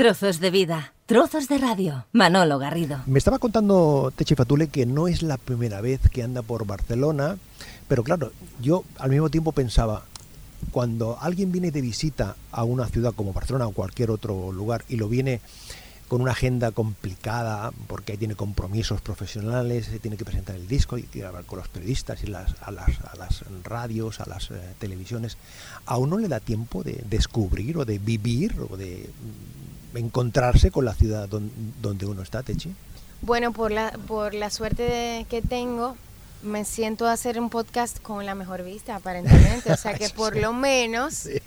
Trozos de vida, trozos de radio. Manolo Garrido. Me estaba contando Techi Fatule que no es la primera vez que anda por Barcelona, pero claro, yo al mismo tiempo pensaba, cuando alguien viene de visita a una ciudad como Barcelona o cualquier otro lugar y lo viene con una agenda complicada, porque ahí tiene compromisos profesionales, se tiene que presentar el disco y hablar con los periodistas y las, a, las, a las radios, a las eh, televisiones, a uno le da tiempo de descubrir o de vivir o de encontrarse con la ciudad don- donde uno está, Techi. Bueno, por la, por la suerte de- que tengo, me siento a hacer un podcast con la mejor vista, aparentemente. O sea que por lo menos, Sí,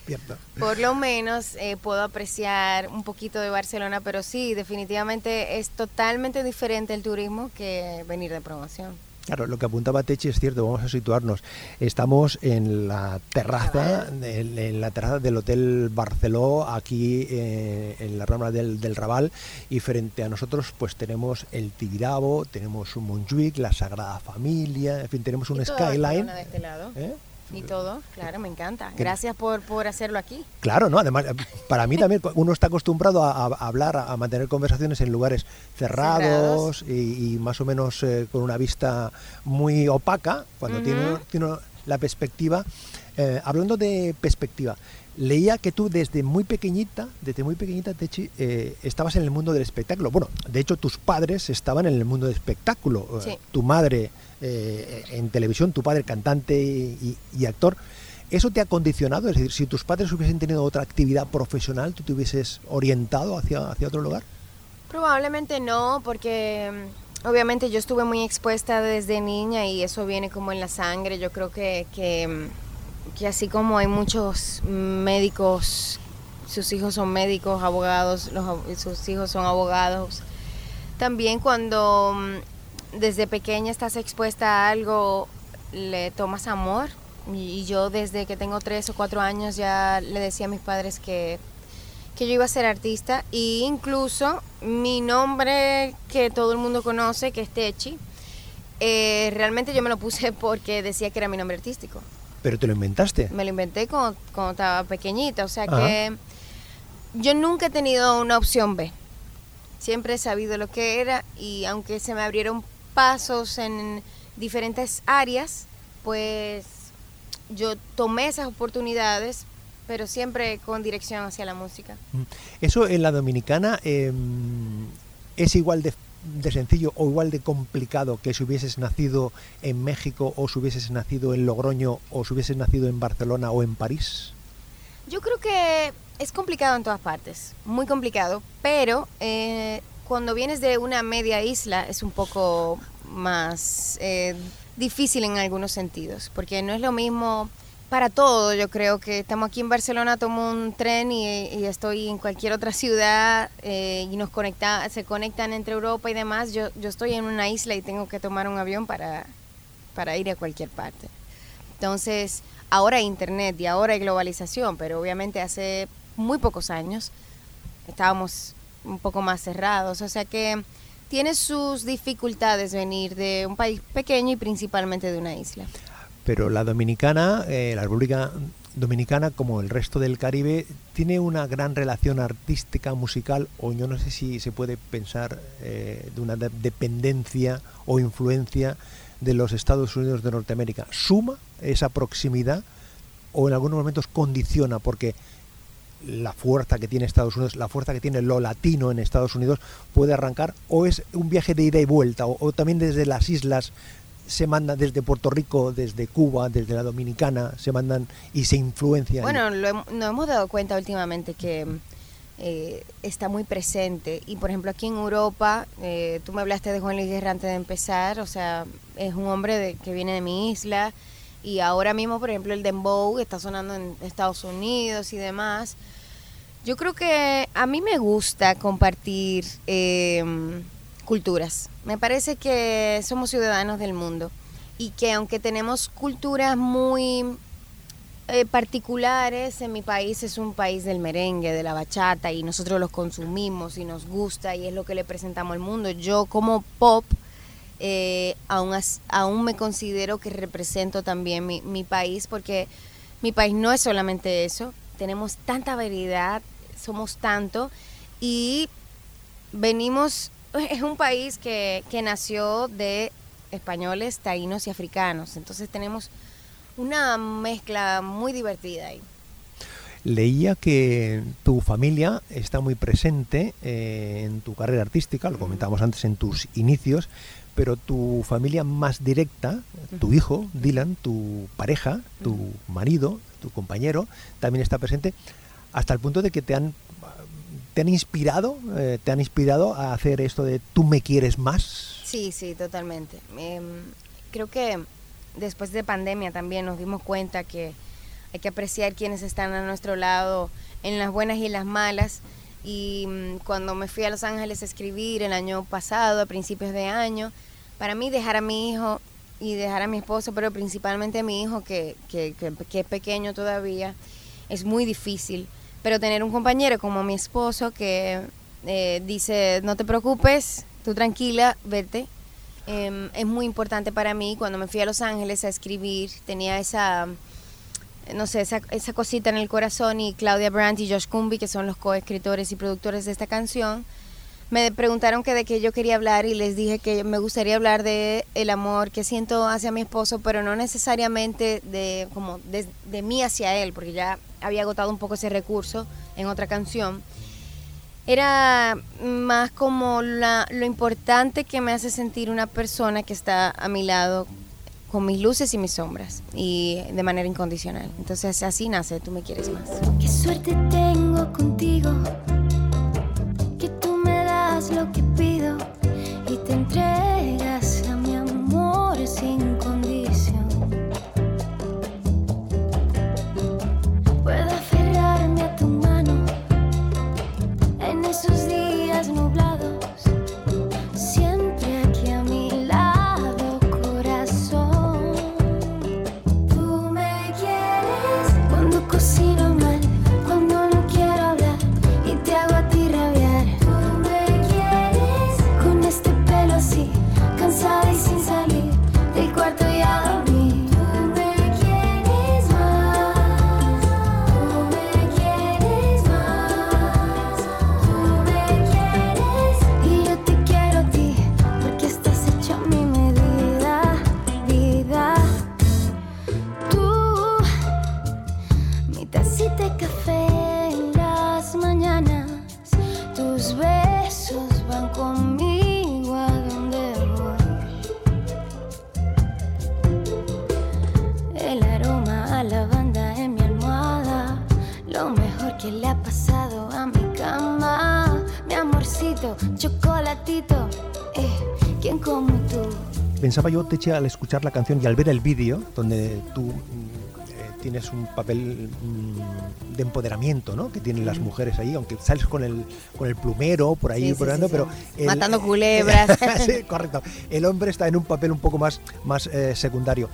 por lo menos eh, puedo apreciar un poquito de Barcelona, pero sí, definitivamente es totalmente diferente el turismo que venir de promoción. Claro, lo que apuntaba Techi es cierto, vamos a situarnos. Estamos en la terraza, en, en la terraza del Hotel Barceló, aquí eh, en la rambla del, del Raval, y frente a nosotros pues tenemos el Tibidabo, tenemos un Montjuic, la Sagrada Familia, en fin, tenemos un skyline. Barcelona de este lado. ¿eh? Y todo, claro, me encanta. Gracias por, por hacerlo aquí. Claro, ¿no? Además, eh, para mí también uno está acostumbrado a, a hablar, a mantener conversaciones en lugares cerrados, Cerrados. Y, y más o menos eh, con una vista muy opaca, cuando tiene, tiene la perspectiva. Eh, hablando de perspectiva, leía que tú desde muy pequeñita, desde muy pequeñita, Techi, eh, estabas en el mundo del espectáculo. Bueno, de hecho tus padres estaban en el mundo del espectáculo. Sí. Tu madre eh, en televisión, tu padre cantante y, actor. ¿Eso te ha condicionado? Es decir, si tus padres hubiesen tenido otra actividad profesional, ¿tú te hubieses orientado hacia, hacia otro lugar? Probablemente no, porque mm, obviamente yo estuve muy expuesta desde niña y eso viene como en la sangre. Yo creo que, que, mm, que así como hay muchos médicos, sus hijos son médicos, abogados, los sus hijos son abogados, también cuando mm, desde pequeña estás expuesta a algo, le tomas amor. Y y yo desde que tengo tres o cuatro años ya le decía a mis padres que que yo iba a ser artista e incluso mi nombre que todo el mundo conoce, que es Techi, eh, realmente yo me lo puse porque decía que era mi nombre artístico. Pero te lo inventaste. Me lo inventé cuando, cuando estaba pequeñita, o sea Ajá. que yo nunca he tenido una opción B. Siempre he sabido lo que era y aunque se me abrieron pasos en diferentes áreas, pues yo tomé esas oportunidades, pero siempre con dirección hacia la música. ¿Eso en la dominicana eh, es igual de, de sencillo o igual de complicado que si hubieses nacido en México o si hubieses nacido en Logroño o si hubieses nacido en Barcelona o en París? Yo creo que es complicado en todas partes, muy complicado, pero eh, cuando vienes de una media isla es un poco más eh, difícil en algunos sentidos, porque no es lo mismo para todo. Yo creo que estamos aquí en Barcelona, tomo un tren y, estoy en cualquier otra ciudad eh, y nos conecta, se conectan entre Europa y demás. Yo, yo estoy en una isla y tengo que tomar un avión para, para ir a cualquier parte. Entonces, ahora hay internet y ahora hay globalización, pero obviamente hace muy pocos años estábamos un poco más cerrados, o sea que tiene sus dificultades venir de un país pequeño y principalmente de una isla. Pero la dominicana, eh, la República Dominicana, como el resto del Caribe, tiene una gran relación artística, musical, o yo no sé si se puede pensar eh, de una de- dependencia o influencia de los Estados Unidos de Norteamérica. ¿Suma esa proximidad o en algunos momentos condiciona? Porque la fuerza que tiene Estados Unidos, la fuerza que tiene lo latino en Estados Unidos puede arrancar o es un viaje de ida y vuelta o, también desde las islas se mandan desde Puerto Rico, desde Cuba, desde la Dominicana, se mandan y se influencian. Bueno, lo nos hemos dado cuenta últimamente que eh, está muy presente. Y por ejemplo, aquí en Europa, eh, tú me hablaste de Juan Luis Guerra antes de empezar, o sea, es un hombre de- que viene de mi isla. Y ahora mismo, por ejemplo, el Dembow está sonando en Estados Unidos y demás. Yo creo que a mí me gusta compartir eh, culturas. Me parece que somos ciudadanos del mundo y que aunque tenemos culturas muy eh, particulares, en mi país es un país del merengue, de la bachata y nosotros los consumimos y nos gusta y es lo que le presentamos al mundo. Yo como pop eh, aún, aún me considero que represento también mi, mi país porque mi país no es solamente eso, tenemos tanta variedad, somos tanto y venimos, es un país que, que nació de españoles, taínos y africanos, entonces tenemos una mezcla muy divertida ahí. Leía que tu familia está muy presente eh, en tu carrera artística, lo comentábamos antes en tus inicios, pero tu familia más directa, tu hijo, Dylan, tu pareja, tu marido, tu compañero, también está presente, hasta el punto de que te han, te han inspirado, eh, te han inspirado a hacer esto de tú me quieres más. Sí, sí, totalmente. Em, creo que después de pandemia también nos dimos cuenta que hay que apreciar quienes están a nuestro lado en las buenas y las malas. Y mm, cuando me fui a Los Ángeles a escribir el año pasado, a principios de año, para mí dejar a mi hijo y dejar a mi esposo, pero principalmente a mi hijo que, que, que, es pequeño todavía, es muy difícil. Pero tener un compañero como mi esposo que eh, dice, no te preocupes, tú tranquila, vete, em, es muy importante para mí. Cuando me fui a Los Ángeles a escribir, tenía esa, no sé, esa, esa cosita en el corazón y Claudia Brandt y Josh Cumby, que son los coescritores y productores de esta canción, me preguntaron que de qué yo quería hablar y les dije que me gustaría hablar de el amor que siento hacia mi esposo, pero no necesariamente de como de, de mí hacia él, porque ya había agotado un poco ese recurso en otra canción. Era más como la, lo importante que me hace sentir una persona que está a mi lado con mis luces y mis sombras y de manera incondicional. Entonces así nace, tú me quieres más. Qué suerte tengo contigo, que tú me das lo que pido y te entregas a mi amor sin condición. Puedo aferrarme a tu mano en esos días Pensaba yo, Teche, al escuchar la canción y al ver el vídeo, donde tú mm, eh, tienes un papel mm, de empoderamiento, ¿no? Que tienen las mujeres ahí, aunque sales con el, con el plumero por ahí, Sí, por sí, ando, sí, pero... Matando culebras. sí, correcto. El hombre está en un papel un poco más, más eh, secundario.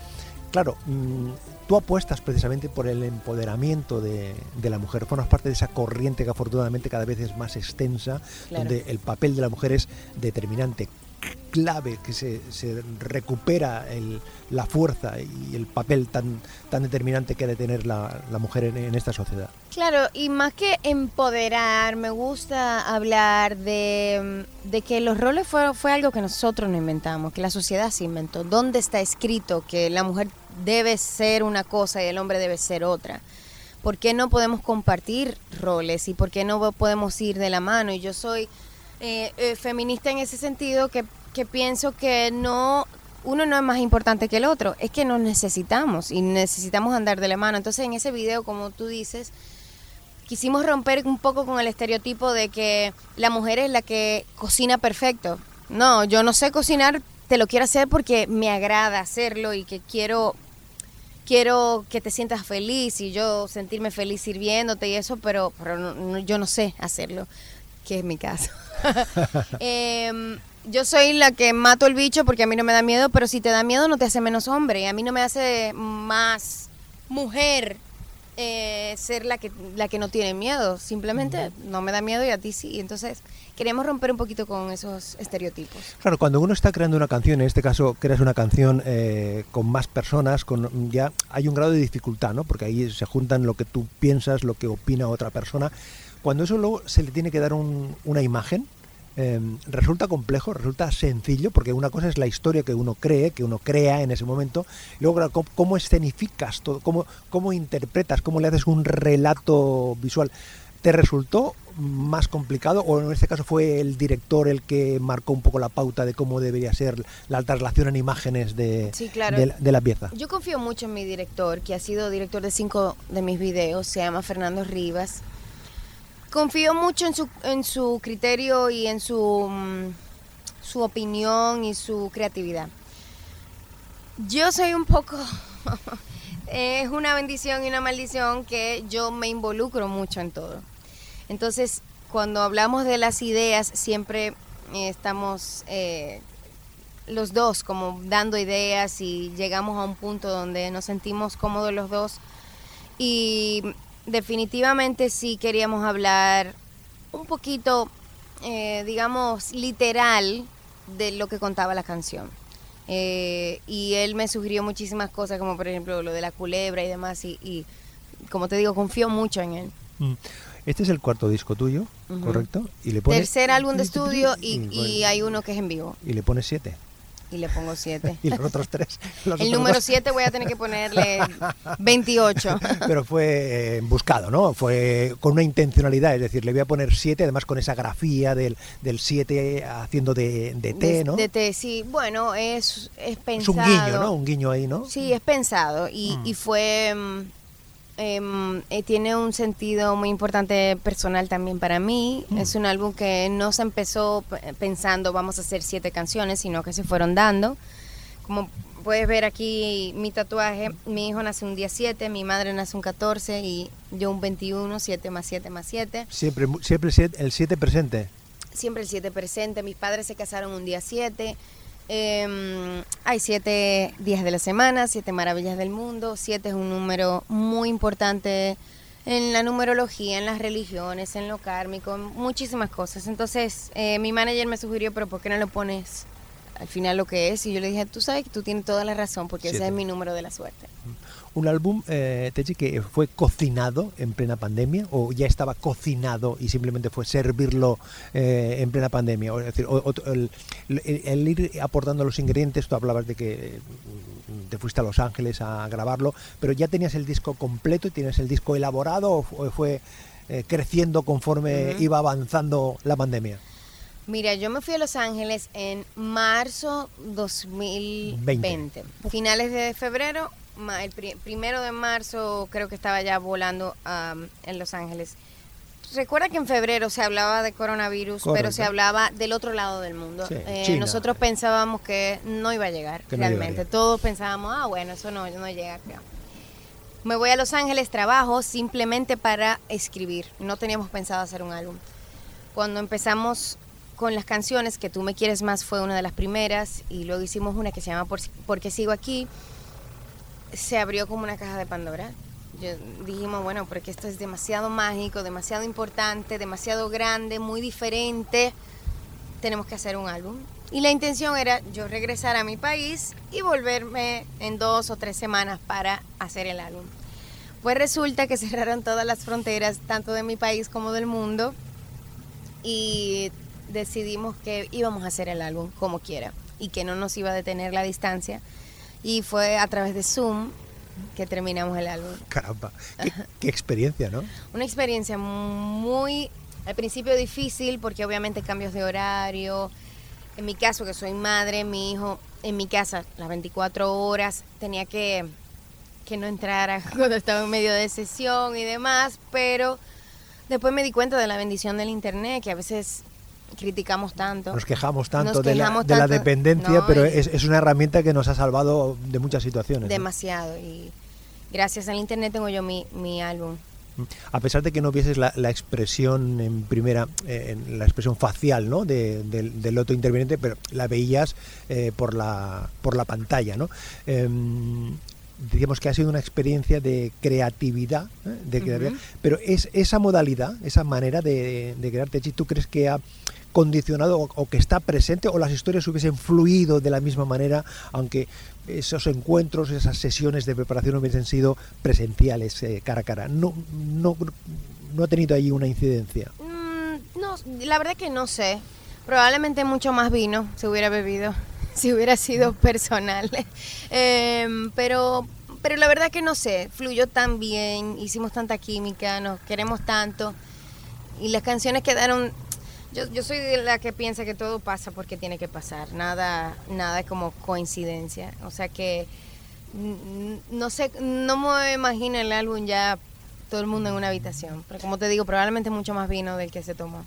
Claro, mm, tú apuestas precisamente por el empoderamiento de, de la mujer, formas parte de esa corriente que afortunadamente cada vez es más extensa, Claro. donde el papel de la mujer es determinante, clave, que se, se recupera el- la fuerza y el papel tan, tan determinante que ha de tener la, la mujer en, en esta sociedad. Claro, y más que empoderar, me gusta hablar de, mm, de que los roles fue, fue algo que nosotros no inventamos, que la sociedad se inventó. ¿Dónde está escrito que la mujer debe ser una cosa y el hombre debe ser otra? ¿Por qué no podemos compartir roles y por qué no podemos ir de la mano? Y yo soy eh, eh, feminista en ese sentido que, que pienso que no uno no es más importante que el otro, es que nos necesitamos y necesitamos andar de la mano. Entonces en ese video, como tú dices, quisimos romper un poco con el estereotipo de que la mujer es la que cocina perfecto. No, yo no sé cocinar, te lo quiero hacer porque me agrada hacerlo y que quiero quiero que te sientas feliz y yo sentirme feliz sirviéndote y eso, pero, pero no- yo no sé hacerlo, que es mi caso. Em, yo soy la que mato el bicho porque a mí no me da miedo, pero si te da miedo no te hace menos hombre, a mí no me hace más mujer eh, ser la que, la que no tiene miedo, simplemente no me da miedo y a ti sí. Entonces queremos romper un poquito con esos estereotipos. Claro, cuando uno está creando una canción, en este caso creas una canción eh, con más personas, con ya hay un grado de dificultad, ¿no? Porque ahí se juntan lo que tú piensas, lo que opina otra persona. cuando eso luego se le tiene que dar un- una imagen, eh, resulta complejo, resulta sencillo, porque una cosa es la historia que uno cree, que uno crea en ese momento, y luego cómo, cómo escenificas todo, cómo, cómo interpretas, cómo le haces un relato visual. ¿Te resultó más complicado o en este caso fue el director el que marcó un poco la pauta de cómo debería ser la traslación en imágenes de, Sí, claro. de, de la pieza? Yo confío mucho en mi director, que ha sido director de cinco de mis videos, se llama Fernando Rivas. Confío mucho en su, en su criterio y en su, mm, su opinión y su creatividad. Yo soy un poco... es una bendición y una maldición que yo me involucro mucho en todo. Entonces, cuando hablamos de las ideas, siempre eh, estamos eh, los dos como dando ideas y llegamos a un punto donde nos sentimos cómodos los dos. Y definitivamente sí queríamos hablar un poquito, eh, digamos, literal de lo que contaba la canción. Eh, y él me sugirió muchísimas cosas, como por ejemplo lo de la culebra y demás. Y, y como te digo, confío mucho en él. Mm. Este es el cuarto disco tuyo. ¿correcto? Y le pones, Tercer álbum de estudio y, y, y hay uno que es en vivo. y le pones siete. Y le pongo siete. Y los otros tres. los El otros número dos. 7 voy a tener que ponerle 28. Pero fue eh, buscado, ¿no? Fue con una intencionalidad, es decir, le voy a poner siete, además con esa grafía del, del siete haciendo de, de T, De- ¿no? De té, sí. Bueno, es, es es pensado. un guiño, ¿no? Un guiño ahí, ¿no? Sí, es pensado y, Mm. y fue... em, eh, tiene un sentido muy importante personal también para mí. Mm. Es un álbum que no se empezó pensando vamos a hacer siete canciones, sino que se fueron dando. Como puedes ver aquí mi tatuaje, mi hijo nace un día 7, mi madre nace un 14 y yo un 21, 7 más 7 más 7. Siempre, siempre siete- el 7 presente. siempre el 7 presente. Mis padres se casaron un día 7. Em, hay siete días de la semana, siete maravillas del mundo. Siete es un número muy importante en la numerología, en las religiones, en lo kármico, en muchísimas cosas. Entonces, eh, mi manager me sugirió, pero ¿por qué no lo pones al final lo que es? Y yo le dije, tú sabes que tú tienes toda la razón, porque ese es mi número de la suerte. Un álbum, eh, Techi, que fue cocinado en plena pandemia o ya estaba cocinado y simplemente fue servirlo eh, en plena pandemia. O, es decir, o- o- el, el- el ir aportando los ingredientes, tú hablabas de que eh, te fuiste a Los Ángeles a grabarlo, pero ya tenías el disco completo y tienes el disco elaborado o fu- fue eh, creciendo conforme iba avanzando la pandemia. Mira, yo me fui a Los Ángeles en marzo 2020. Finales de febrero, el pri- primero de marzo creo que estaba ya volando am, en Los Ángeles. Recuerda que en febrero se hablaba de coronavirus, pero Correcto. se hablaba del otro lado del mundo. Sí, Eh, nosotros pensábamos que no iba a llegar, Que no realmente. llegaría. Todos pensábamos, ah, bueno, eso no, no llega. Me voy a Los Ángeles, trabajo simplemente para escribir. No teníamos pensado hacer un álbum. Cuando empezamos con las canciones, que tú me quieres más fue una de las primeras, y luego hicimos una que se llama Por, Porque sigo aquí, se abrió como una caja de Pandora. Dijimos, bueno, porque esto es demasiado mágico, demasiado importante, demasiado grande, muy diferente, tenemos que hacer un álbum. Y la intención era yo regresar a mi país y volverme en dos o tres semanas para hacer el álbum. Pues resulta que cerraron todas las fronteras, tanto de mi país como del mundo, y decidimos que íbamos a hacer el álbum como quiera y que no nos iba a detener la distancia. Y fue a través de Zoom que terminamos el álbum. Caramba, qué, qué experiencia, ¿no? Una experiencia muy, al principio difícil, porque obviamente cambios de horario. En mi caso, que soy madre, mi hijo en mi casa las 24 horas tenía que, que no entrara cuando estaba en medio de sesión y demás, pero después me di cuenta de la bendición del internet, que a veces criticamos tanto. Nos quejamos tanto, Nos de, la, de la dependencia, no, pero es, es una herramienta que nos ha salvado de muchas situaciones. ¿no? demasiado. Y gracias al internet tengo yo mi, mi álbum. A pesar de que no vieses la, la expresión en primera, eh, en la expresión facial ¿no? de- del, del otro interviniente, pero la veías eh, por, la, por la pantalla. ¿no? Em, decíamos que ha sido una experiencia de creatividad, ¿eh? de creatividad, pero es esa modalidad, esa manera de, de crear Techi, ¿tú crees que ha condicionado o, o que está presente o las historias hubiesen fluido de la misma manera, aunque esos encuentros, esas sesiones de preparación hubiesen sido presenciales, eh, cara a cara? No, no, no ha tenido ahí una incidencia? Mm, no, la verdad que no sé. Probablemente mucho más vino se hubiera bebido, si hubiera sido personal. Em, pero, pero la verdad que no sé, fluyó tan bien, hicimos tanta química, nos queremos tanto y las canciones quedaron yo, yo soy la que piensa que todo pasa porque tiene que pasar, nada, nada como coincidencia. O sea que no sé, no me imagino el álbum ya todo el mundo en una habitación. Pero como te digo, probablemente mucho más vino del que se tomó.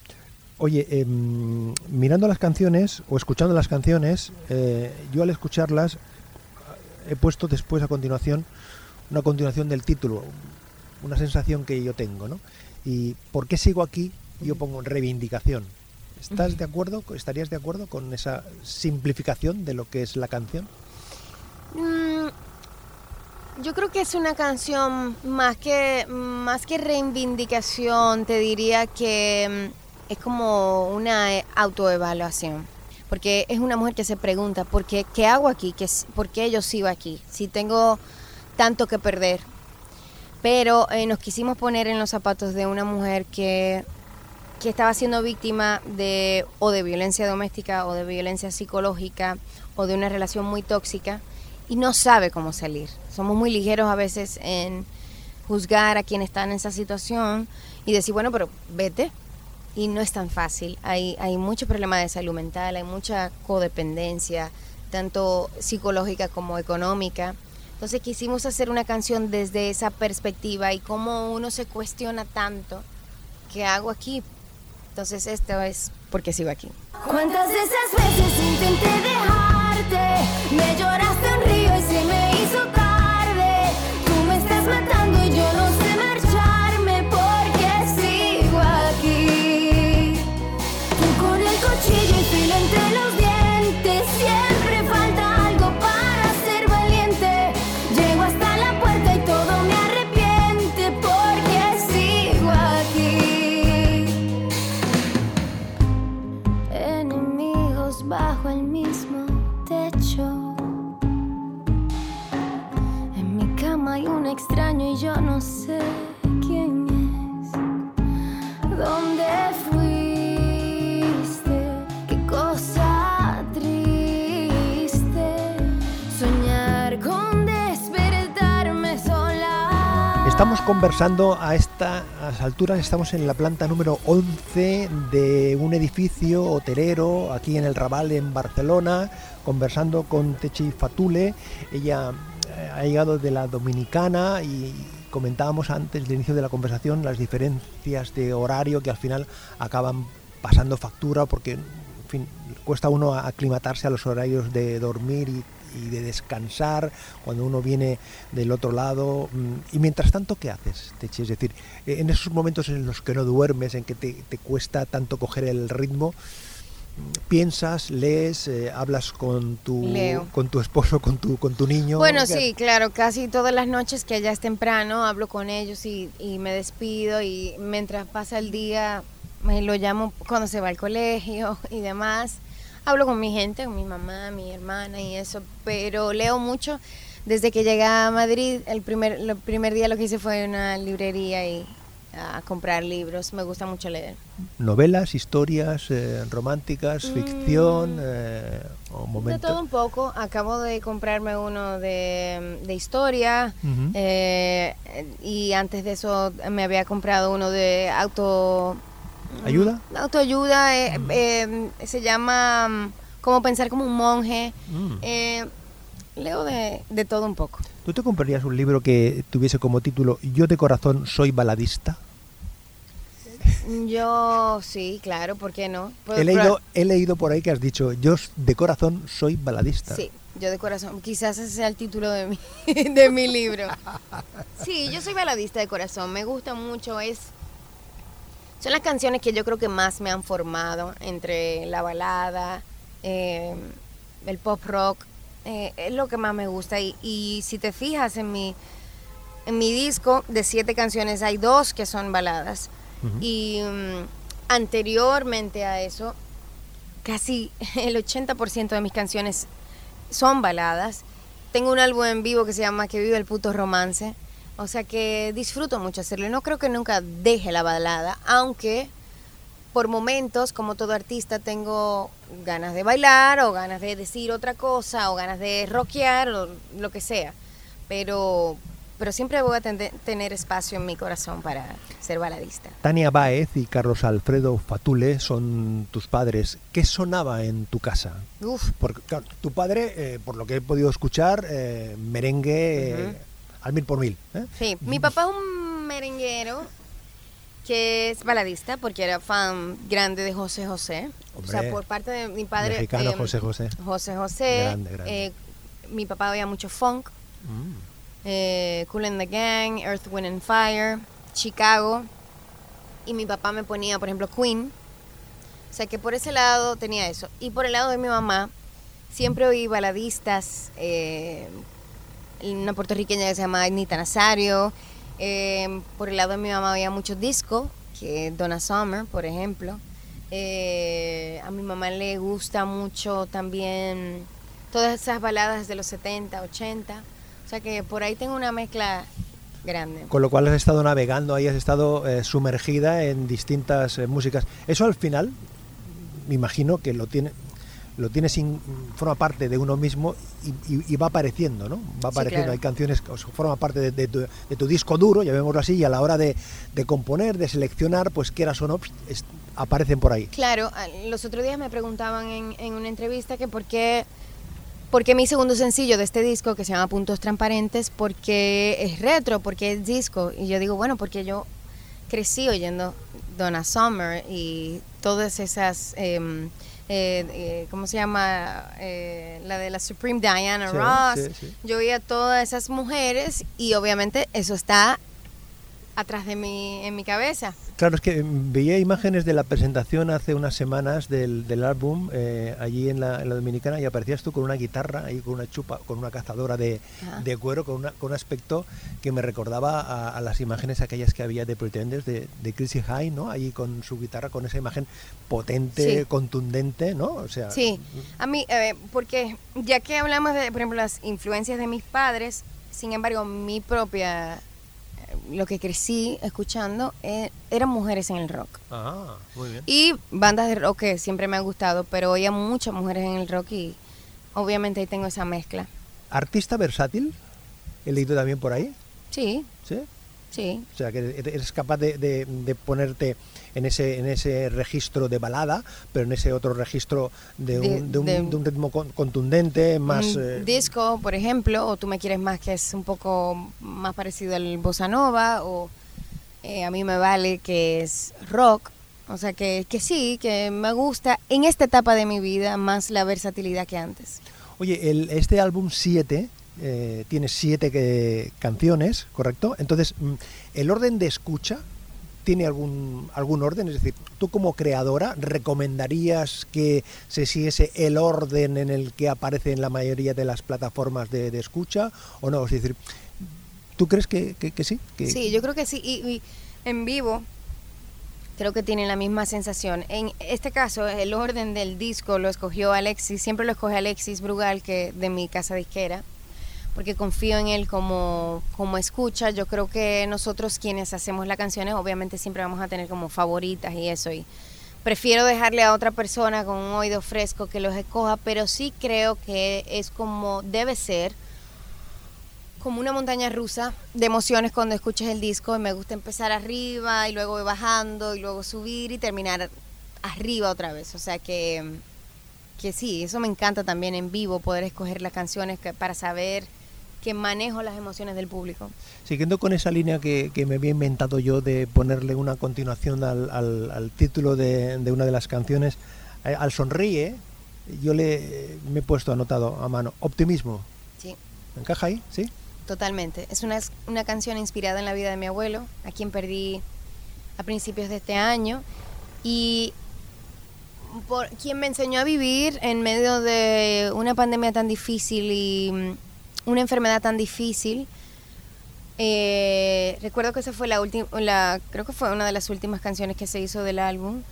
Oye, em, mirando las canciones o escuchando las canciones, eh, yo al escucharlas he puesto después a continuación una continuación del título, una sensación que yo tengo, ¿no? Y ¿por qué sigo aquí? Yo pongo reivindicación. ¿Estás de acuerdo? ¿Estarías de acuerdo con esa simplificación de lo que es la canción? Mm, yo creo que es una canción más que, más que reivindicación, te diría que mm, es como una eh, autoevaluación. Porque es una mujer que se pregunta, ¿por qué, qué hago aquí? ¿Qué, ¿Por qué yo sigo aquí? Si tengo tanto que perder. Pero eh, nos quisimos poner en los zapatos de una mujer que, que estaba siendo víctima de o de violencia doméstica o de violencia psicológica o de una relación muy tóxica y no sabe cómo salir. Somos muy ligeros a veces en juzgar a quien está en esa situación y decir, bueno, pero vete. Y no es tan fácil. Hay, hay mucho problema de salud mental, hay mucha codependencia, tanto psicológica como económica. Entonces quisimos hacer una canción desde esa perspectiva y cómo uno se cuestiona tanto, ¿qué hago aquí? Entonces esto es porque sigo aquí. ¿Cuántas de esas veces intenté dejarte? Me lloraste un río y se me hizo tarde. Conversando a estas alturas, estamos en la planta número 11 de un edificio hotelero aquí en el Raval en Barcelona, conversando con Techi Fatule. Ella eh, ha llegado de la Dominicana y comentábamos antes del inicio de la conversación las diferencias de horario que al final acaban pasando factura porque cuesta uno aclimatarse a los horarios de dormir y, y de descansar cuando uno viene del otro lado. Mm, Y mientras tanto, ¿qué haces, Techi? Es decir, eh, en esos momentos en los que no duermes, en que te, te cuesta tanto coger el ritmo, mm, piensas, lees, eh, hablas con tu, Leo. con tu esposo, con tu, con tu niño. Bueno, ¿Qué- sí, claro, casi todas las noches que ya es temprano hablo con ellos y, y me despido y mientras pasa el día me lo llamo cuando se va al colegio y demás. Hablo con mi gente, con mi mamá, mi hermana y eso, pero leo mucho. Desde que llegué a Madrid, el primer, el primer día lo que hice fue una librería y a comprar libros. Me gusta mucho leer. Novelas, historias eh, románticas, ficción Mm. eh, o De todo un poco. Acabo de comprarme uno de, de historia. Ujú. eh, y antes de eso me había comprado uno de auto... ¿Ayuda? Autoayuda. eh, eh, se llama mm, Cómo pensar como un monje. Mm. Eh, leo de, de todo un poco. ¿Tú te comprarías un libro que tuviese como título Yo de corazón soy baladista? Yo sí, claro, ¿por qué no? He leído, he leído por ahí que has dicho Yo de corazón soy baladista. Sí, yo de corazón. Quizás ese sea el título de mi, de mi libro. Sí, yo soy baladista de corazón. Me gusta mucho. Es, son las canciones que yo creo que más me han formado entre la balada, eh, el pop rock. eh, es lo que más me gusta. Y, y si te fijas en mi, en mi disco de siete canciones, hay dos que son baladas. Y mm, anteriormente a eso, casi el 80% de mis canciones son baladas. Tengo un álbum en vivo que se llama Que vive el puto romance, O sea que disfruto mucho hacerlo. No creo que nunca deje la balada, aunque por momentos, como todo artista, tengo ganas de bailar o ganas de decir otra cosa o ganas de rockear o lo que sea. Pero, pero siempre voy a tener espacio en mi corazón para ser baladista. Tania Baez y Carlos Alfredo Fatule son tus padres. ¿Qué sonaba en tu casa? Uf, Porque claro, tu padre, eh, por lo que he podido escuchar, eh, merengue. Al mil por mil. ¿eh? Sí, mi papá es un merenguero que es baladista porque era fan grande de José José. o sea, por parte de mi padre. mexicano em, José José. José José. Grande, grande. eh, mi papá oía mucho funk, Mm. eh, Cool and the Gang, Earth, Wind and Fire, Chicago. Y mi papá me ponía, por ejemplo, Queen. O sea que por ese lado tenía eso. Y por el lado de mi mamá, siempre oí baladistas. Una puertorriqueña que se llama Anita Nazario. eh, por el lado de mi mamá había mucho disco, que Donna Summer, por ejemplo. Eh, a mi mamá le gusta mucho también todas esas baladas de los 70, 80. O sea que por ahí tengo una mezcla grande. Con lo cual has estado navegando ahí, has estado eh, sumergida en distintas eh, músicas. Eso al final, me imagino que lo tiene, lo tiene sin, forma parte de uno mismo y, y- y va apareciendo, ¿no? Va apareciendo. claro. Hay canciones que forman parte de, de tu, de tu disco duro, llamémoslo así, y a la hora de, de componer, de seleccionar, pues quieras o no, es- aparecen por ahí. Claro, a- los otros días me preguntaban en, en una entrevista que por qué, por qué mi segundo sencillo de este disco, que se llama Puntos Transparentes, porque es retro, porque es disco. Y yo digo, bueno, porque yo crecí oyendo Donna Summer y todas esas, em, eh, eh, ¿cómo se llama? Eh, la de la Supreme Diana Sí, Ross. sí, sí. Yo oía todas esas mujeres y obviamente eso está atrás de mi, en mi cabeza. Claro, es que mm, veía imágenes de la presentación hace unas semanas del, del álbum eh, allí en la, en la Dominicana y aparecías tú con una guitarra, ahí con una chupa, con una cazadora de, de cuero, con, una- con un aspecto que me recordaba a, a las imágenes aquellas que había de Pretenders de, de Chrissy High, ¿no? Allí con su guitarra, con esa imagen potente, Sí. contundente, ¿no? O sea, Sí, a mí, eh, porque ya que hablamos de, por ejemplo, las influencias de mis padres, sin embargo, mi propia, lo que crecí escuchando, eh, eran mujeres en el rock. Ah, muy bien. Y bandas de rock que siempre me han gustado, pero oía muchas mujeres en el rock y obviamente ahí tengo esa mezcla. Artista versátil, he leído también por ahí, Sí, ¿sí? Sí. O sea, que eres capaz de, de- de ponerte en ese, en ese registro de balada, pero en ese otro registro de un, De- un- un ritmo con- contundente, más... Un eh, disco, por ejemplo, o tú me quieres más que es un poco más parecido al bossa nova, o eh, a mí me vale que es rock. O sea que, que sí, que me gusta en esta etapa de mi vida más la versatilidad que antes. Oye, el, este álbum 7 eh, tiene siete que- canciones, ¿correcto? Entonces, mm, ¿el orden de escucha tiene algún, algún orden? Es decir, tú como creadora, ¿recomendarías que se siguiese el orden en el que aparece en la mayoría de las plataformas de, de escucha o no? Es decir, ¿tú crees que, que- sí? Sí, yo creo que sí. Y, y en vivo creo que tienen la misma sensación. En este caso, el orden del disco lo escogió Alexis, siempre lo escoge Alexis Brugal, que de mi casa disquera, porque confío en él como, como escucha. Yo creo que nosotros quienes hacemos las canciones, obviamente siempre vamos a tener como favoritas y eso. Y prefiero dejarle a otra persona con un oído fresco que los escoja, pero sí creo que es como debe ser como una montaña rusa de emociones cuando escuchas el disco y me gusta empezar arriba y luego bajando y luego subir y terminar arriba otra vez. O sea que, que sí, eso me encanta también en vivo, poder escoger las canciones que- para saber que manejo las emociones del público. Siguiendo con esa línea que, que me había inventado yo de ponerle una continuación al, al- al título de, de una de las canciones, eh, al sonríe, yo le me he puesto anotado a mano, optimismo. Sí, ¿Encaja ahí? ¿Sí? totalmente. Es una, una canción inspirada en la vida de mi abuelo, a quien perdí a principios de este año. Y por quien me enseñó a vivir en medio de una pandemia tan difícil y mm, una enfermedad tan difícil. Eh, recuerdo que esa fue la última, creo que fue una de las últimas canciones que se hizo del álbum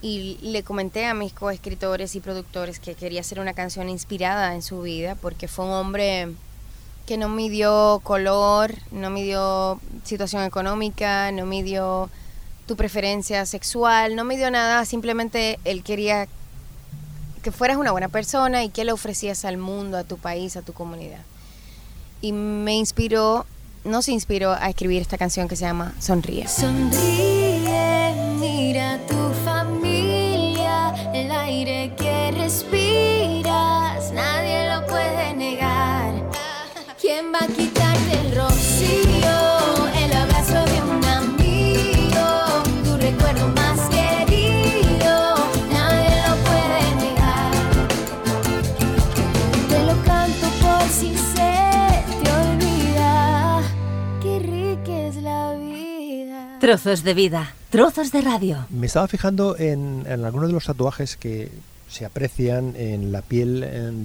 y le comenté a mis coescritores y productores que quería hacer una canción inspirada en su vida porque fue un hombre que no midió color, no midió situación económica, no midió tu preferencia sexual, no midió nada, simplemente él quería que fueras una buena persona y que le ofrecías al mundo, a tu país, a tu comunidad. Y me inspiró, nos inspiró a escribir esta canción que se llama Sonríe. Sonríe, mira tu familia, el aire que respiras, nadie lo puede negar. ¿Quién va a Trozos de vida, trozos de radio. Me estaba fijando en, en algunos de los tatuajes que se aprecian en la piel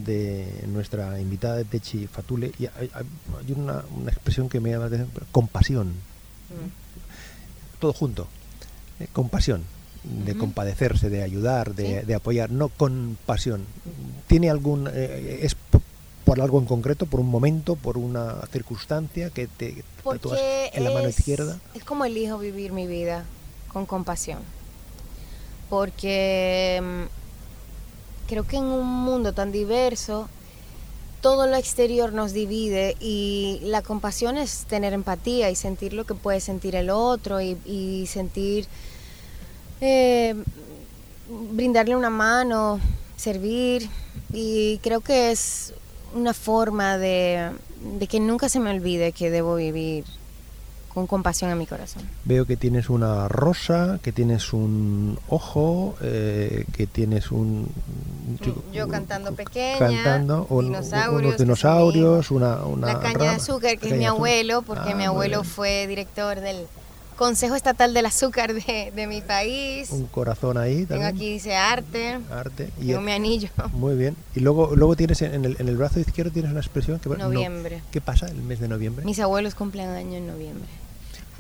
de nuestra invitada de Techi Fatule. Y hay, una, una expresión que me llama la atención, compasión, todo junto, eh, compasión, de compadecerse, de ayudar, de, Sí. de apoyar, no compasión. ¿Tiene algún, eh, es por algo en concreto, por un momento, por una circunstancia que te tatúas Porque en la mano es- izquierda? Es como elijo vivir mi vida con compasión. Porque mm, creo que en un mundo tan diverso, todo lo exterior nos divide y la compasión es tener empatía y sentir lo que puede sentir el otro y, y sentir, eh, brindarle una mano, servir. Y creo que es una forma de, de que nunca se me olvide que debo vivir con compasión en mi corazón. Veo que tienes una rosa, que tienes un ojo, eh, que tienes un... chico- Yo cantando pequeña, cantando, un- dinosaurios, unos dinosaurios, una, una la caña de azúcar, que es mi abuelo, porque Ah, mi abuelo fue director del Consejo Estatal del Azúcar de, de mi país. Un corazón ahí Tengo también. aquí dice arte, Arte. Y tengo mi anillo. Muy bien. Y luego, luego tienes en el, en el brazo izquierdo tienes una expresión que... no- Noviembre. ¿Qué pasa el mes de noviembre? Mis abuelos cumplen año en noviembre,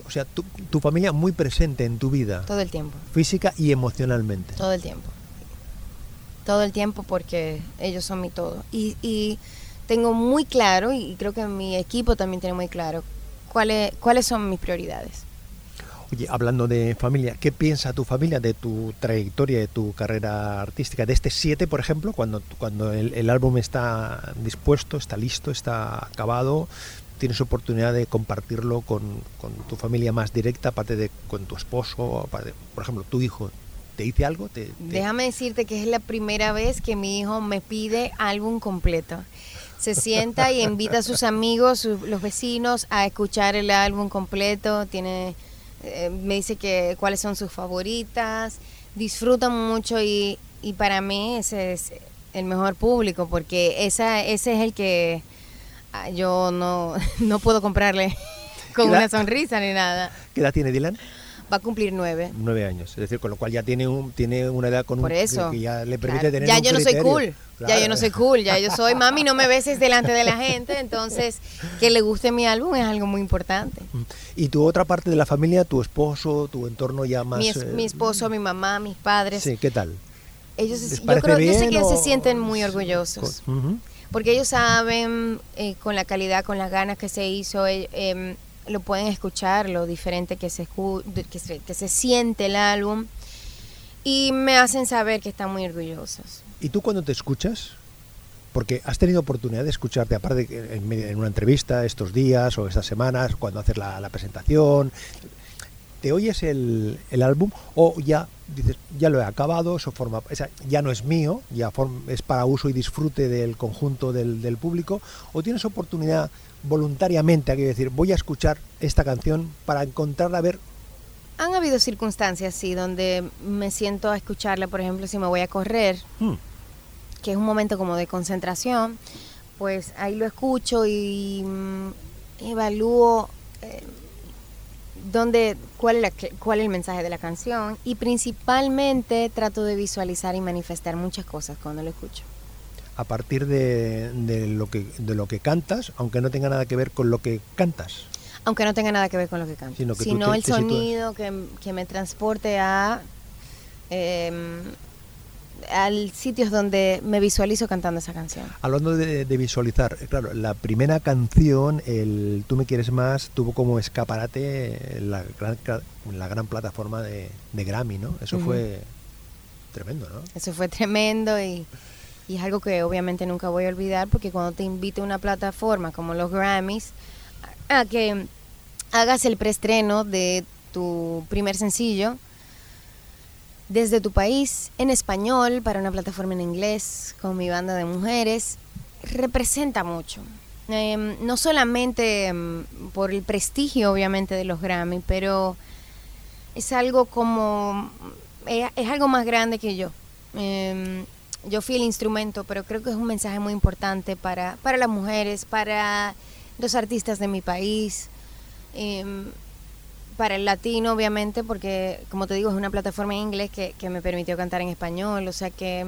O sea, tu, tu familia muy presente en tu vida, todo el tiempo, física y emocionalmente. todo el tiempo. Todo el tiempo porque ellos son mi todo. Y, y tengo muy claro, y creo que mi equipo también tiene muy claro, cuáles, cuáles son mis prioridades. Oye, hablando de familia, ¿qué piensa tu familia de tu trayectoria, de tu carrera artística? De este 7, por ejemplo, cuando, cuando el, el álbum está dispuesto, está listo, está acabado, tienes oportunidad de compartirlo con, con tu familia más directa, aparte de con tu esposo, aparte- por ejemplo, tu hijo. ¿Te dice algo? ¿Te, te- Déjame decirte que es la primera vez que mi hijo me pide álbum completo. Se sienta y invita a sus amigos, los vecinos, a escuchar el álbum completo. Tiene, eh, me dice que cuáles son sus favoritas. Disfrutan mucho y, y para mí ese es el mejor público porque esa, ese es el que ah, yo no, no puedo comprarle con una sonrisa ni nada. ¿Qué edad tiene Dylan? Va a cumplir nueve. Nueve años. Es decir, con lo cual ya tiene, un, tiene una edad con Por un, eso. que ya le permite Claro. tener ya un yo no soy cool. Ya yo no soy cool. Ya yo soy mami, no me beses delante de la gente. Entonces, que le guste mi álbum es algo muy importante. Y tu otra parte de la familia, tu esposo, tu entorno ya más... Mi, es- eh, mi esposo, mi mamá, mis padres, Sí, ¿qué tal? ellos, ¿Les yo creo, yo sé que o- se sienten muy orgullosos. Porque ellos saben eh, con la calidad, con las ganas que se hizo, eh, em, lo pueden escuchar, lo diferente que se, que se, que se siente el álbum. Y me hacen saber que están muy orgullosos. ¿Y tú cuando te escuchas? Porque has tenido oportunidad de escucharte, aparte en, en una entrevista estos días o estas semanas, cuando haces la, la presentación, ¿te oyes el, el álbum o ya dices, ya lo he acabado, eso forma, esa ya no es mío, ya form- es para uso y disfrute del conjunto del, del público? ¿O tienes oportunidad voluntariamente, hay que decir, voy a escuchar esta canción para encontrarla, a ver, Han habido circunstancias, sí, donde me siento a escucharla, por ejemplo, si me voy a correr, hmm, que es un momento como de concentración, pues ahí lo escucho y mm, evalúo eh, dónde, cuál, es la cuál es el mensaje de la canción y principalmente trato de visualizar y manifestar muchas cosas cuando lo escucho. A partir de, de lo que, de lo que cantas, aunque no tenga nada que ver con lo que cantas. Aunque no tenga nada que ver con lo que canto, Sino que tú sino te- el te sonido que, que me transporte a, em, al sitios donde me visualizo cantando esa canción. Hablando de, de visualizar, eh, claro, la primera canción, el Tú me quieres más, tuvo como escaparate la gran, la gran plataforma de, de Grammy, ¿no? Eso fue tremendo, ¿no? Eso fue tremendo y, y es algo que obviamente nunca voy a olvidar porque cuando te invita a una plataforma como los Grammys a que hagas el preestreno de tu primer sencillo desde tu país en español para una plataforma en inglés con mi banda de mujeres representa mucho. Em, no solamente em, por el prestigio obviamente de los Grammy, pero es algo como es, es algo más grande que yo. Em, yo fui el instrumento, pero creo que es un mensaje muy importante para, para las mujeres, para los artistas de mi país, em, para el latino, obviamente, porque, como te digo, es una plataforma en inglés que, que me permitió cantar en español, o sea que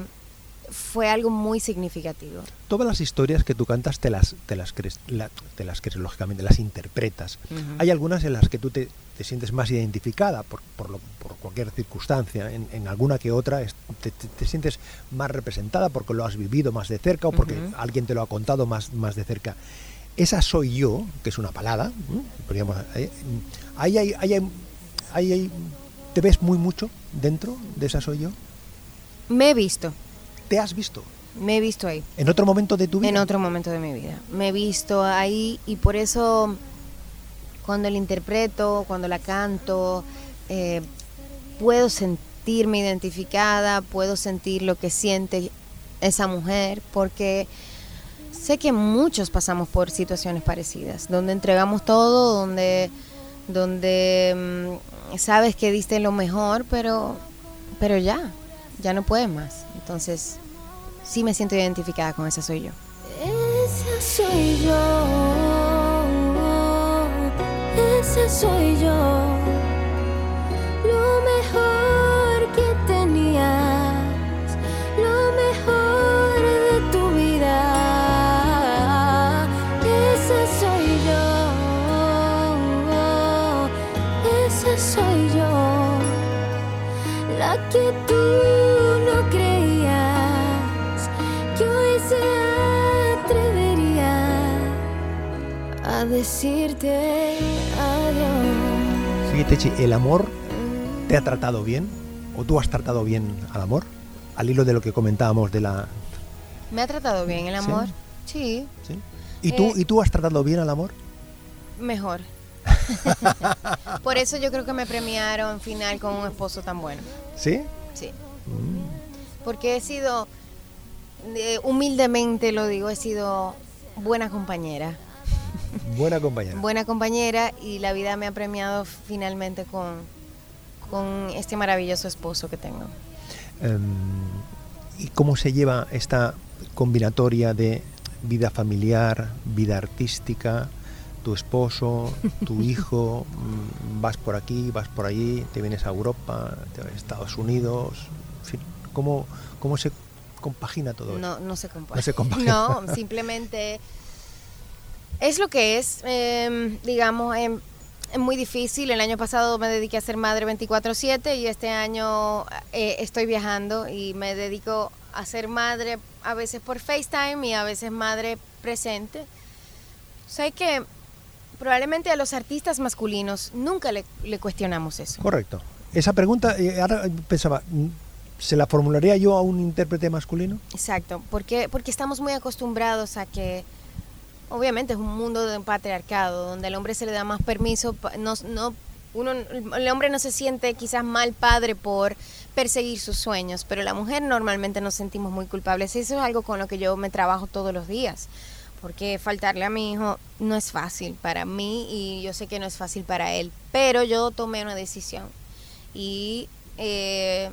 fue algo muy significativo. Todas las historias que tú cantas te las, te las crees, la- te las crees, lógicamente, las interpretas. Ujú. Hay algunas en las que tú te, te sientes más identificada por, por, lo- por cualquier circunstancia, en, en alguna que otra es- te, te- te sientes más representada porque lo has vivido más de cerca o porque Ujú. alguien te lo ha contado más, más de cerca. Esa soy yo, que es una palada, podríamos- eh, ahí hay- ahí hay- ahí hay- ¿te ves muy mucho dentro de esa soy yo? Me he visto, ¿Te has visto? me he visto ahí. ¿En otro momento de tu vida? En otro momento de mi vida. Me he visto ahí y por eso cuando la interpreto, cuando la canto, eh, puedo sentirme identificada, puedo sentir lo que siente esa mujer, porque sé que muchos pasamos por situaciones parecidas, donde entregamos todo, donde, donde mm, sabes que diste lo mejor, pero, pero ya, ya no puedes más. Entonces, sí me siento identificada con esa soy yo. Esa soy yo, esa soy yo, lo mejor que tenías, lo mejor de tu vida. Esa soy yo, esa soy yo, la que tú a decirte adiós. Sí, Techi, ¿el amor te ha tratado bien? ¿O tú has tratado bien al amor? Al hilo de lo que comentábamos de la... ¿Me ha tratado bien el Sí. amor? Sí, ¿sí? ¿Y, tú, Eh. ¿Y tú has tratado bien al amor? mejor. Por eso yo creo que me premiaron final con un esposo tan bueno. ¿Sí? Sí. Mm. Porque he sido, eh, humildemente lo digo, he sido buena compañera. Buena compañera. Buena compañera y la vida me ha premiado finalmente con, con este maravilloso esposo que tengo. Em, ¿Y cómo se lleva esta combinatoria de vida familiar, vida artística, tu esposo, tu hijo, mm, vas por aquí, vas por allí, te vienes a Europa, te vas a Estados Unidos, en fin, ¿cómo, cómo se compagina todo? No, no se compara. No se compagina. No, simplemente es lo que es. em, digamos, em, es muy difícil. El año pasado me dediqué a ser madre 24/7 y este año eh, estoy viajando y me dedico a ser madre a veces por FaceTime y a veces madre presente. O sea que probablemente a los artistas masculinos nunca le, le cuestionamos eso. Correcto. Esa pregunta, eh, ahora pensaba, mm, ¿se la formularía yo a un intérprete masculino? Exacto, porque, porque estamos muy acostumbrados a que, obviamente es un mundo de patriarcado, donde al hombre se le da más permiso, no, no, uno, el hombre no se siente quizás mal padre por perseguir sus sueños, pero la mujer normalmente nos sentimos muy culpables. Eso es algo con lo que yo me trabajo todos los días, porque faltarle a mi hijo no es fácil para mí y yo sé que no es fácil para él, pero yo tomé una decisión y eh,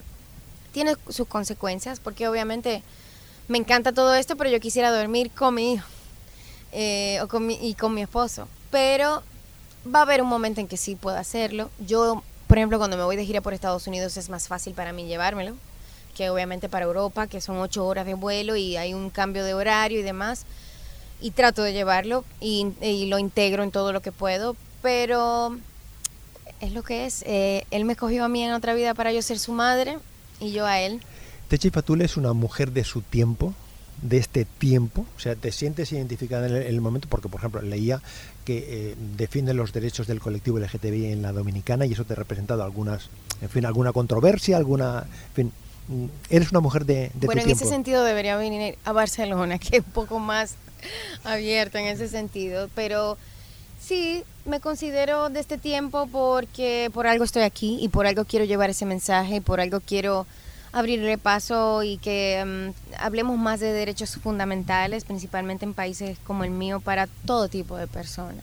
tiene sus consecuencias, porque obviamente me encanta todo esto, pero yo quisiera dormir con mi hijo eh, o con mi, y con mi esposo. Pero va a haber un momento en que sí puedo hacerlo. Yo, por ejemplo, cuando me voy de gira por Estados Unidos es más fácil para mí llevármelo que obviamente para Europa, que son ocho horas de vuelo y hay un cambio de horario y demás. Y trato de llevarlo y, y lo integro en todo lo que puedo, pero es lo que es. Eh, él me escogió a mí en otra vida para yo ser su madre y yo a él. Techi Fatule es una mujer de su tiempo, de este tiempo, o sea, te sientes identificada en el, en el momento, porque por ejemplo leía que eh, defiende los derechos del colectivo LGTBI en la Dominicana y eso te ha representado algunas, en fin, alguna controversia, alguna, en fin, mm, eres una mujer de, de bueno, tu en tiempo. ese sentido debería venir a Barcelona, que es un poco más abierto en ese sentido, pero sí, me considero de este tiempo porque por algo estoy aquí y por algo quiero llevar ese mensaje y por algo quiero abrirle paso y que mm, hablemos más de derechos fundamentales, principalmente en países como el mío, para todo tipo de personas.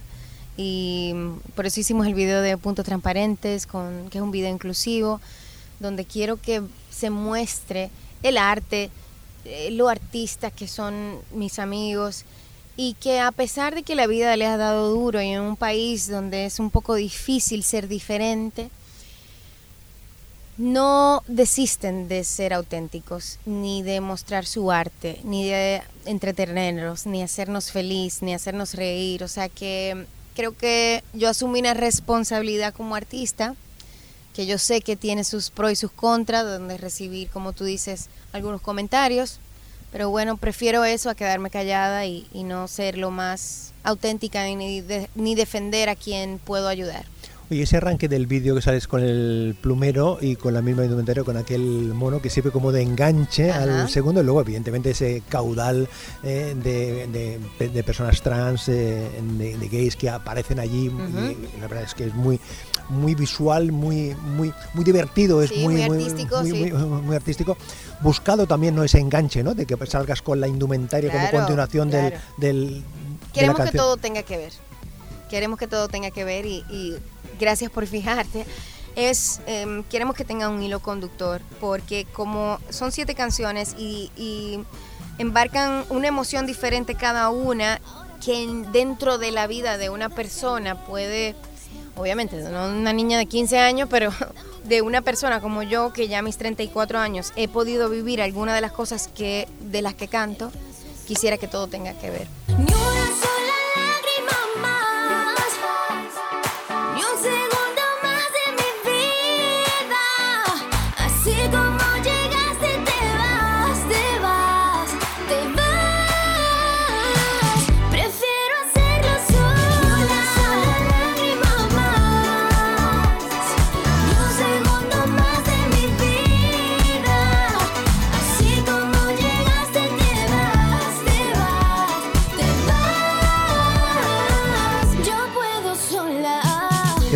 Y mm, por eso hicimos el video de Puntos Transparentes, con, que es un video inclusivo, donde quiero que se muestre el arte, eh, los artistas que son mis amigos y que a pesar de que la vida les ha dado duro y en un país donde es un poco difícil ser diferente, no desisten de ser auténticos, ni de mostrar su arte, ni de entretenernos, ni hacernos feliz, ni hacernos reír. O sea que creo que yo asumí una responsabilidad como artista, que yo sé que tiene sus pros y sus contras, donde recibir, como tú dices, algunos comentarios, pero bueno, prefiero eso a quedarme callada y, no ser lo más auténtica ni defender a quien puedo ayudar. Oye, ese arranque del vídeo que sales con el plumero y con la misma indumentaria, con aquel mono que sirve como de enganche Ajá. al segundo, y luego evidentemente ese caudal eh, de, de- de personas trans, eh, de, de gays que aparecen allí, y la verdad es que es muy muy visual, muy muy muy divertido, es Sí, muy, muy artístico, muy, sí. muy- muy artístico. Buscado también no ese enganche, ¿no? De que salgas con la indumentaria como Claro, continuación del, del de la Queremos que todo tenga que ver. Queremos que todo tenga que ver y, gracias por fijarte. Es, em, queremos que tenga un hilo conductor porque como son siete canciones y, embarcan una emoción diferente cada una que en- dentro de la vida de una persona puede, obviamente, no una niña de 15 años, pero de una persona como yo que ya a mis 34 años he podido vivir alguna de las cosas que de las que canto, quisiera que todo tenga que ver. Ni una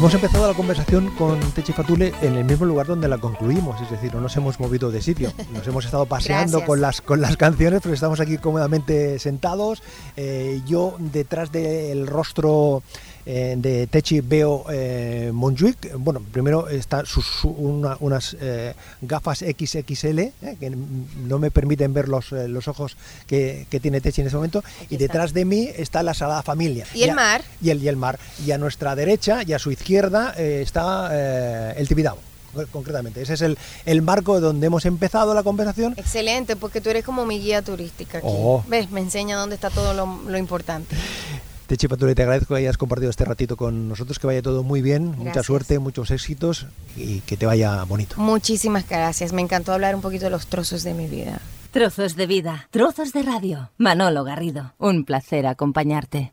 Hemos empezado la conversación con Techi Fatule en el mismo lugar donde la concluimos, es decir, no nos hemos movido de sitio, nos hemos estado paseando Gracias. con las, con las canciones, pero estamos aquí cómodamente sentados. Eh, yo detrás del rostro eh, de Techi veo eh, Montjuic. Bueno, primero está sus, su- una- unas eh, gafas XXL eh, que no me permiten ver los, los ojos que, que tiene Techi en ese momento. y está. detrás de mí está la Sagrada Familia. ¿Y el mar? y el, y el mar. Y a nuestra derecha y a su izquierda está el Tibidabo, co- concretamente. Ese es el, el marco donde hemos empezado la conversación. Excelente, porque tú eres como mi guía turística aquí. Oh. ¿Ves? Me enseña dónde está todo lo, lo importante. Techi Patule, te agradezco que hayas compartido este ratito con nosotros, que vaya todo muy bien, mucha suerte, muchos éxitos y que te vaya bonito. Muchísimas gracias. Me encantó hablar un poquito de los trozos de mi vida. Trozos de vida, trozos de radio. Manolo Garrido, un placer acompañarte.